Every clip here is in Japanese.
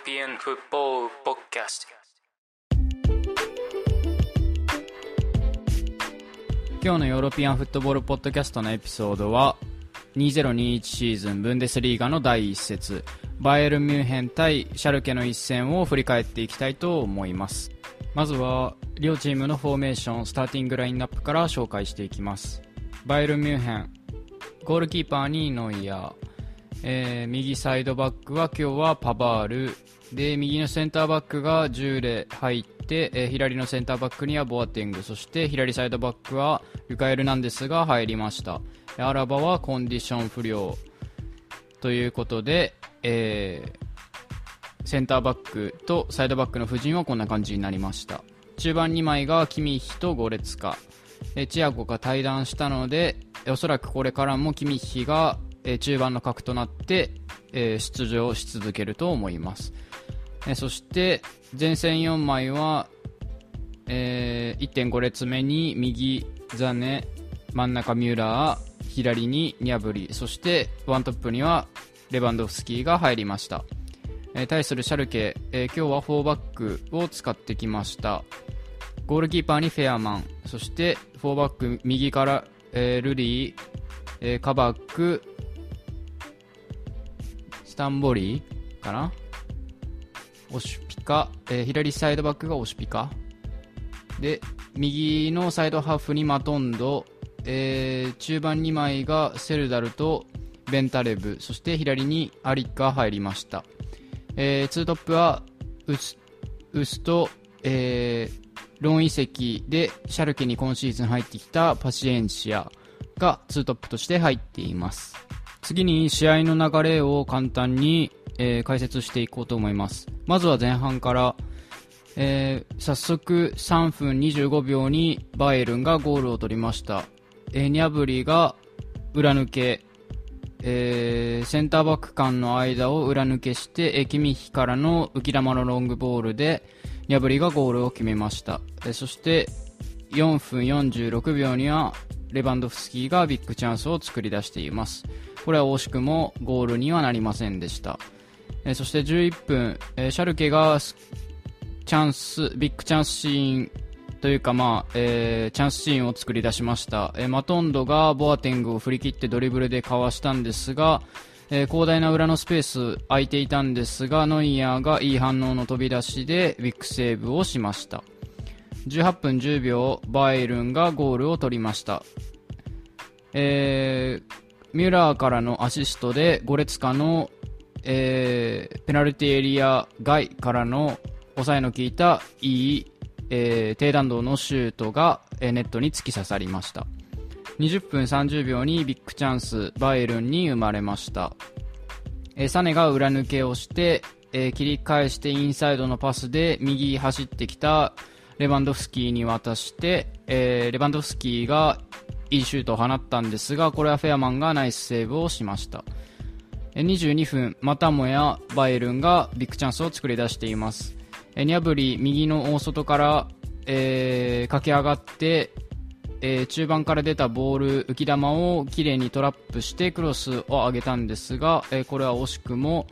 European Football Podcast. 今日のヨーロピアンフットボールポッドキャストのエピソードは2021シーズンブンデスリーガの第1節バイエルン・ミュンヘン対シャルケの一戦を振り返っていきたいと思います。まずは両チームのフォーメーションスターティングラインナップから紹介していきます。バイエルン・ミュンヘンゴールキーパーにノイヤー、えー右サイドバックは今日はパバール。で右のセンターバックがジューレ入って、えー左のセンターバックにはボアテング。そして左サイドバックはルカエル・ナンデスが入りました。アラバはコンディション不良ということで、えーセンターバックとサイドバックの布陣はこんな感じになりました。中盤2枚がキミヒとゴレツカ。チアゴが退団したのでおそらくこれからもキミヒがえー中盤の核となって、えー出場し続けると思います。えーそして前線4枚は、えー1.5列目に右ザネ真ん中ミュラー左にニャブリそしてワントップにはレバンドフスキーが入りました、えー対するシャルケ、えー今日は4バックを使ってきました。ゴールキーパーにフェアマンそして4バック右から、えールリー、えーカバックスタンボリーかな？オシュピカ、えー左サイドバックがオシュピカ。で右のサイドハーフにマトンド、えー中盤2枚がセルダルとベンタレブ。そして左にアリッカ入りました、えー、ツートップはウスウスと、えーロン移籍でシャルケに今シーズン入ってきたパシエンシアがツートップとして入っています。次に試合の流れを簡単に、えー解説していこうと思います。まずは前半から、えー早速3分25秒にバイエルンがゴールを取りました、えーニャブリが裏抜け、えーセンターバック間の間を裏抜けして、キミヒからの浮き球のロングボールでニャブリがゴールを決めました、そして4分46秒にはレバンドフスキーがビッグチャンスを作り出しています。これは惜しくもゴールにはなりませんでした、えーそして11分、えーシャルケがチャンスビッグチャンスシーンというか、まあえーチャンスシーンを作り出しました、えーマトンドがボアテングを振り切ってドリブルでかわしたんですが、えー広大な裏のスペース空いていたんですがノイヤーがいい反応の飛び出しでビッグセーブをしました。18分10秒バイエルンがゴールを取りました、えーミュラーからのアシストでゴレツカの、えーペナルティエリア外からの抑えの効いたいい、えー低弾道のシュートが、えーネットに突き刺さりました。20分30秒にビッグチャンスバイエルンに生まれました、えーサネが裏抜けをして、えー切り返してインサイドのパスで右走ってきたレバンドフスキーに渡して、えーレバンドフスキーがいいシュートを放ったんですがこれはフェアマンがナイスセーブをしました。22分またもやバイルンがビッグチャンスを作り出していますニャブリ右の大外から、えー駆け上がって、えー中盤から出たボール浮き球をきれいにトラップしてクロスを上げたんですが、えーこれは惜しくも、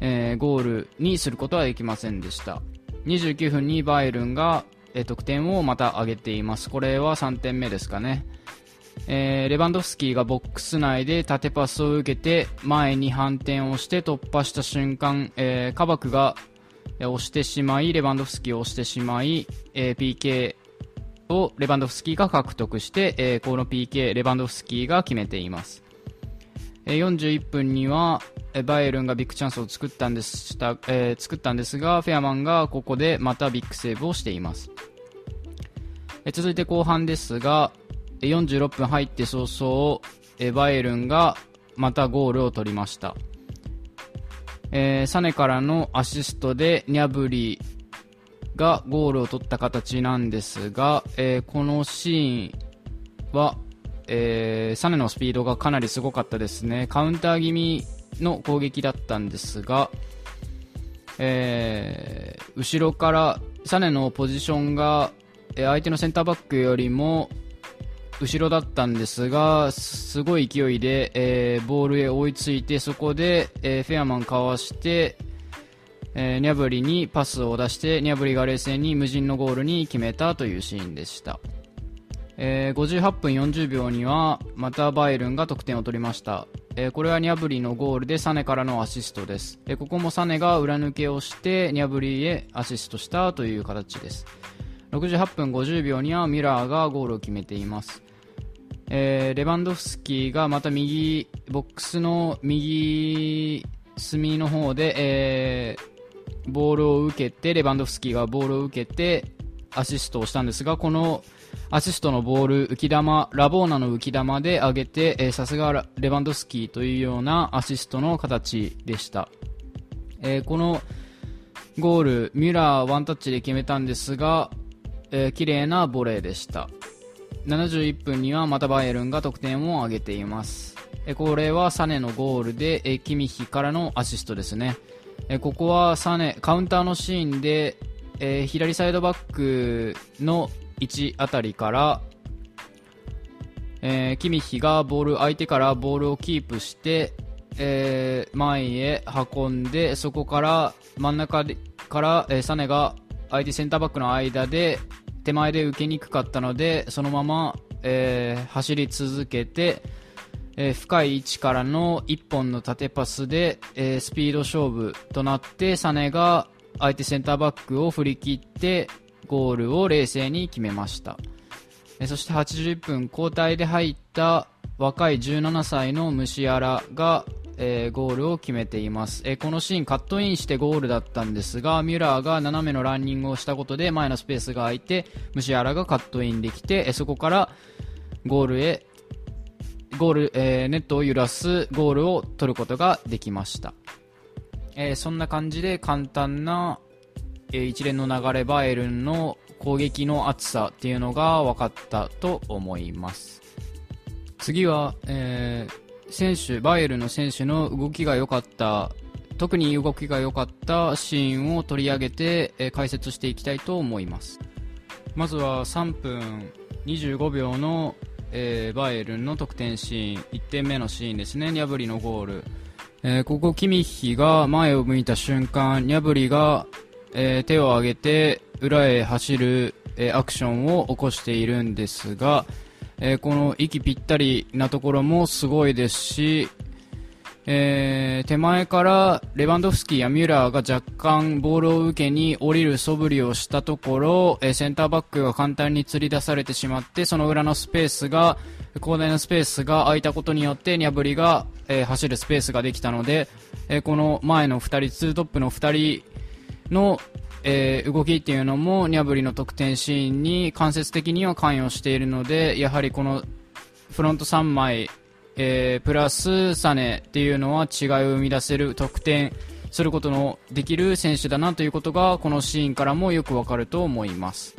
えーゴールにすることはできませんでした。29分にバイルンが、得点をまた上げています。これは3点目ですかね。えーレバンドフスキーがボックス内で縦パスを受けて前に反転をして突破した瞬間、えーカバクが押してしまいレバンドフスキーを押してしまい、えー PK をレバンドフスキーが獲得して、えーこの PK レバンドフスキーが決めています、えー41分にはバイエルンがビッグチャンスを作ったんでした、えー作ったんですがフェアマンがここでまたビッグセーブをしています。えー続いて後半ですが46分入って早々えバイエルンがまたゴールを取りました。えーサネからのアシストでニャブリがゴールを取った形なんですが、えーこのシーンは、えーサネのスピードがかなりすごかったですね。カウンター気味の攻撃だったんですが、え後ろからサネのポジションが、相手のセンターバックよりも後ろだったんですがすごい勢いで、えーボールへ追いついてそこで、えーフェアマンかわして、えーニャブリにパスを出してニャブリが冷静に無人のゴールに決めたというシーンでした、えー58分40秒にはまたバイルンが得点を取りました、えーこれはニャブリのゴールでサネからのアシストです、えーここもサネが裏抜けをしてニャブリへアシストしたという形です。68分50秒にはミラーがゴールを決めています。えーレバンドフスキーがまた右ボックスの右隅の方で、えーボールを受けてレバンドフスキーがボールを受けてアシストをしたんですがこのアシストのボール浮き玉ラボーナの浮き玉で上げてさすがレバンドフスキーというようなアシストの形でした、えーこのゴールミュラーワンタッチで決めたんですが、えー綺麗なボレーでした。71分にはまたバイエルンが得点を挙げています。これはサネのゴールでキミヒからのアシストですね。ここはサネカウンターのシーンでえ左サイドバックの位置あたりからえキミヒがボール相手からボールをキープして、え前へ運んでそこから真ん中でから、えサネが相手センターバックの間で手前で受けにくかったのでそのまま、えー走り続けて、えー深い位置からの1本の縦パスで、えースピード勝負となってサネが相手センターバックを振り切ってゴールを冷静に決めました。えそして80分交代で入った若い17歳のムシアラが、えーゴールを決めています、えーこのシーンカットインしてゴールだったんですがミュラーが斜めのランニングをしたことで前のスペースが空いてムシアラがカットインできて、えーそこからゴールへゴール、えネットを揺らすゴールを取ることができました、えそんな感じで簡単な、え一連の流れバイエルンの攻撃の厚さっていうのが分かったと思います。次は、えー選手バイエルの選手の動きが良かった特に動きが良かったシーンを取り上げて、え解説していきたいと思います。まずは3分25秒の、えーバイエルンの得点シーン1点目のシーンですね。ニャブリのゴール、えーここキミッヒが前を向いた瞬間ニャブリが、えー手を上げて裏へ走る、えアクションを起こしているんですが、えーこの息ぴったりなところもすごいですし、えー手前からレバンドフスキーやミュラーが若干ボールを受けに降りる素振りをしたところ、えーセンターバックが簡単に釣り出されてしまってその裏のスペースが広大なスペースが空いたことによってニャブリが、えー走るスペースができたので、えーこの前の2人ツートップの2人の、えー動きっていうのもニャブリの得点シーンに間接的には関与しているのでやはりこのフロント3枚、えープラスサネっていうのは違いを生み出せる得点することのできる選手だなということがこのシーンからもよくわかると思います。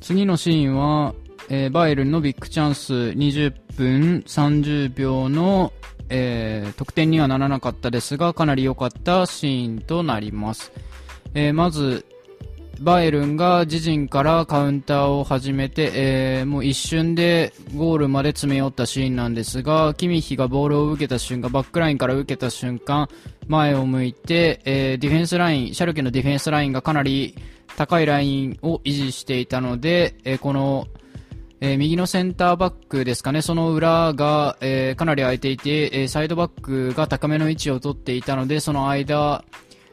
次のシーンは、えーバイエルンのビッグチャンス20分30秒の、えー得点にはならなかったですがかなり良かったシーンとなります、えーまずバイエルンが自陣からカウンターを始めて、えーもう一瞬でゴールまで詰め寄ったシーンなんですがキミヒがボールを受けた瞬間バックラインから受けた瞬間前を向いて、えーディフェンスラインシャルケのディフェンスラインがかなり高いラインを維持していたので、えーこのえ右のセンターバックですかね、その裏が、えかなり空いていて、えサイドバックが高めの位置を取っていたので、その間、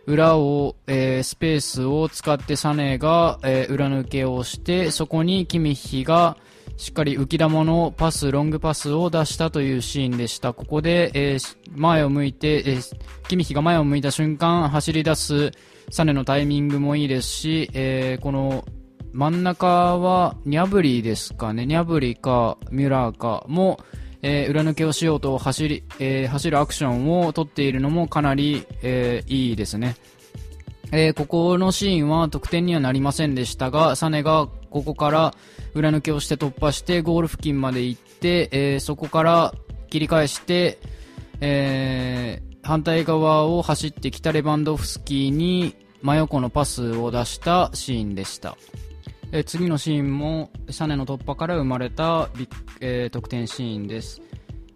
裏を、えースペースを使ってサネが、えー裏抜けをして、そこにキミヒがしっかり浮き玉のパス、ロングパスを出したというシーンでした。ここで、えー前を向いて、えーキミヒが前を向いた瞬間、走り出すサネのタイミングもいいですし、えこの真ん中はニャブリですかね、ニャブリかミュラーかも、えー裏抜けをしようと走り、えー走るアクションを取っているのもかなり、えーいいですね。えーここのシーンは得点にはなりませんでしたが、サネがここから裏抜けをして突破してゴール付近まで行って、えーそこから切り返して、えー反対側を走ってきたレバンドフスキーに真横のパスを出したシーンでした。え次のシーンもサネの突破から生まれた、えー得点シーンです、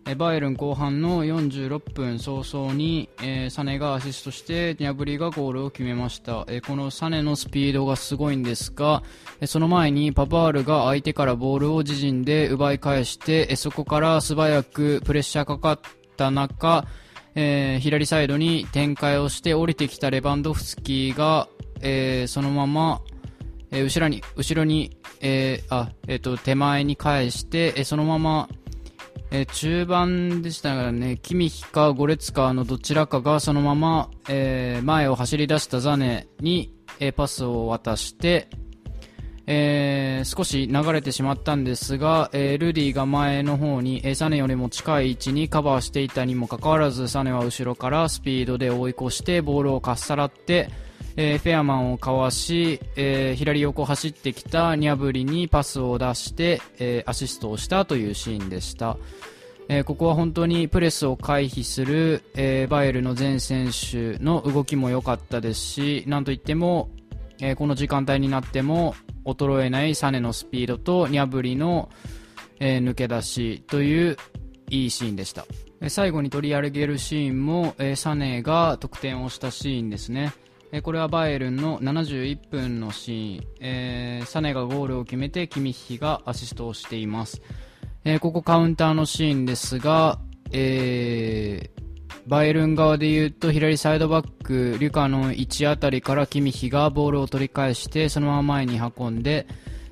えバイエルン後半の46分早々に、えーサネがアシストしてニャブリがゴールを決めました、えーこのサネのスピードがすごいんですが、えその前にパパールが相手からボールを自陣で奪い返して、えそこから素早くプレッシャーかかった中、え左サイドに展開をして降りてきたレバンドフスキーが、えそのまま、えー後ろに、後ろに、えーあ、えっ、と、手前に返して、えそのまま、え中盤でしたがね、キミヒかゴレツカのどちらかがそのまま、え前を走り出したザネに、えパスを渡して、えー少し流れてしまったんですが、えールディが前の方に、えーサネよりも近い位置にカバーしていたにもかかわらずサネは後ろからスピードで追い越してボールをかっさらって、えーフェアマンをかわし、えー左横走ってきたニャブリにパスを出して、えーアシストをしたというシーンでした。えここは本当にプレスを回避する、えバイエルの全選手の動きも良かったですし、なんといっても、えこの時間帯になっても衰えないサネのスピードとニャブリの、え抜け出しといういいシーンでした。最後に取り上げるシーンも、えサネが得点をしたシーンですね。えこれはバイエルンの71分のシーン、えーサネがゴールを決めてキミッヒがアシストをしています。えーここカウンターのシーンですが、えーバイエルン側で言うと左サイドバックリュカの位置あたりからキミヒがボールを取り返してそのまま前に運んで、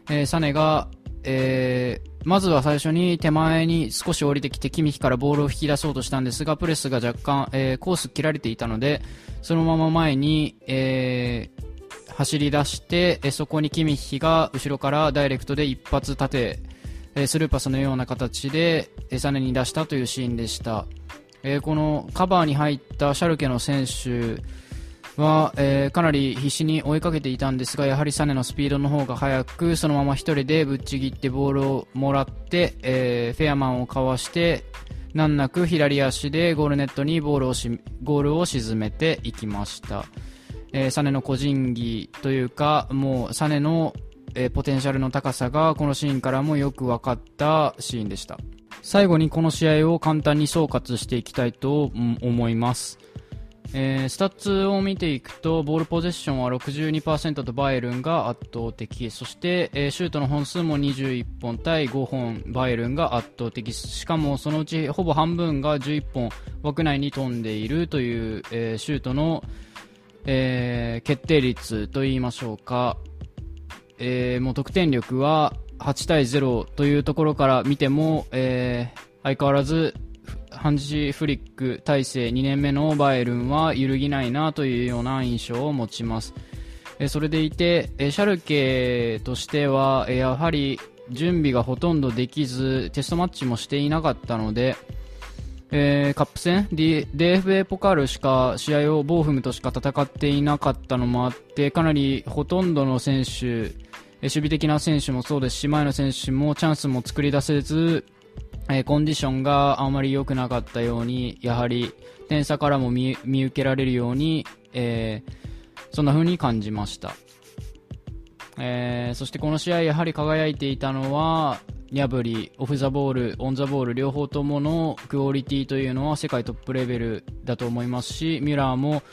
えーサネが、えーまずは最初に手前に少し降りてきてキミヒからボールを引き出そうとしたんですがプレスが若干、えーコース切られていたのでそのまま前に、えー走り出して、えそこにキミヒが後ろからダイレクトで一発縦えスルーパスのような形で、えサネに出したというシーンでした。えこのカバーに入ったシャルケの選手は、えーかなり必死に追いかけていたんですが、やはりサネのスピードの方が速く、そのまま一人でぶっちぎってボールをもらって、えーフェアマンをかわして、難なく左足でゴールネットにボールをしゴールを沈めていきました。えーサネの個人技というか、もうサネの、えポテンシャルの高さがこのシーンからもよく分かったシーンでした。最後にこの試合を簡単に総括していきたいと思います。えースタッツを見ていくとボールポゼッションは62%とバイエルンが圧倒的。そして、えーシュートの本数も21本対5本バイエルンが圧倒的。しかもそのうちほぼ半分が11本枠内に飛んでいるという、えーシュートの、えー決定率といいましょうか、えーもう得点力は8対0というところから見ても、えー相変わらずハンジフリック体制2年目のバイエルンは揺るぎないなというような印象を持ちます。それでいて、シャルケとしては、やはり準備がほとんどできずテストマッチもしていなかったので、えーカップ戦 D- DFA ポカールしか試合をボーフムとしか戦っていなかったのもあってかなりほとんどの選手守備的な選手もそうですし前の選手もチャンスも作り出せず、えコンディションがあまり良くなかったようにやはり点差からも見見受けられるように、えーそんな風に感じました。えーそしてこの試合やはり輝いていたのはニャブリ、オフ・ザ・ボール、オン・ザ・ボール両方とものクオリティというのは世界トップレベルだと思いますしミュラーも、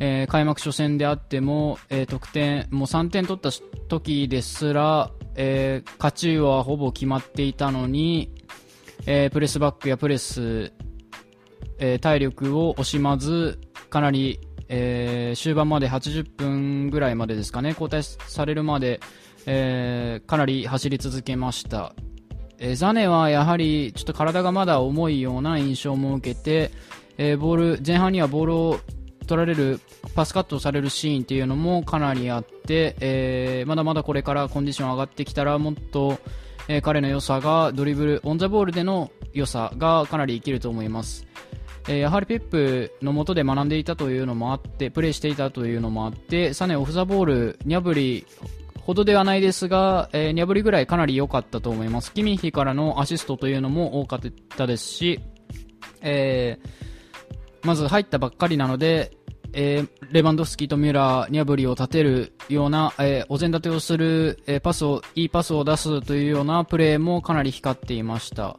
えー開幕初戦であっても、えー得点もう3点取った時ですら、えー勝ちはほぼ決まっていたのに、えープレスバックやプレス、えー体力を惜しまずかなり、えー終盤まで80分ぐらいまでですかね交代されるまで、えかなり走り続けました、えザネはやはりちょっと体がまだ重いような印象も受けて、えボール前半にはボールを取られるパスカットされるシーンっていうのもかなりあって、えーまだまだこれからコンディション上がってきたらもっと、えー彼の良さがドリブルオン・ザ・ボールでの良さがかなり生きると思います。えーやはりペップの下で学んでいたというのもあってプレーしていたというのもあってサネオフ・ザ・ボールニャブリほどではないですが、えーニャブリぐらいかなり良かったと思います。キミヒからのアシストというのも多かったですし、えーまず入ったばっかりなので、えーレバンドフスキーとミュラー、ニャブリを立てるような、えーお膳立てをする、えーパスを、いいパスを出すというようなプレーもかなり光っていました。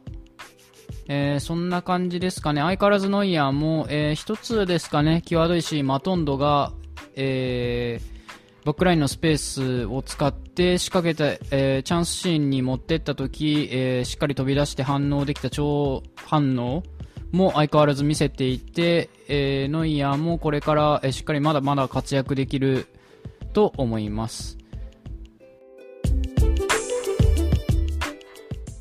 えーそんな感じですかね。相変わらずノイアーも、えー一つですかね、際どいし、マトンドが、えーバックラインのスペースを使って仕掛けた、えーチャンスシーンに持ってった時、えーしっかり飛び出して反応できた超反応も相変わらず見せていて、えーノイアーもこれから、えしっかりまだまだ活躍できると思います。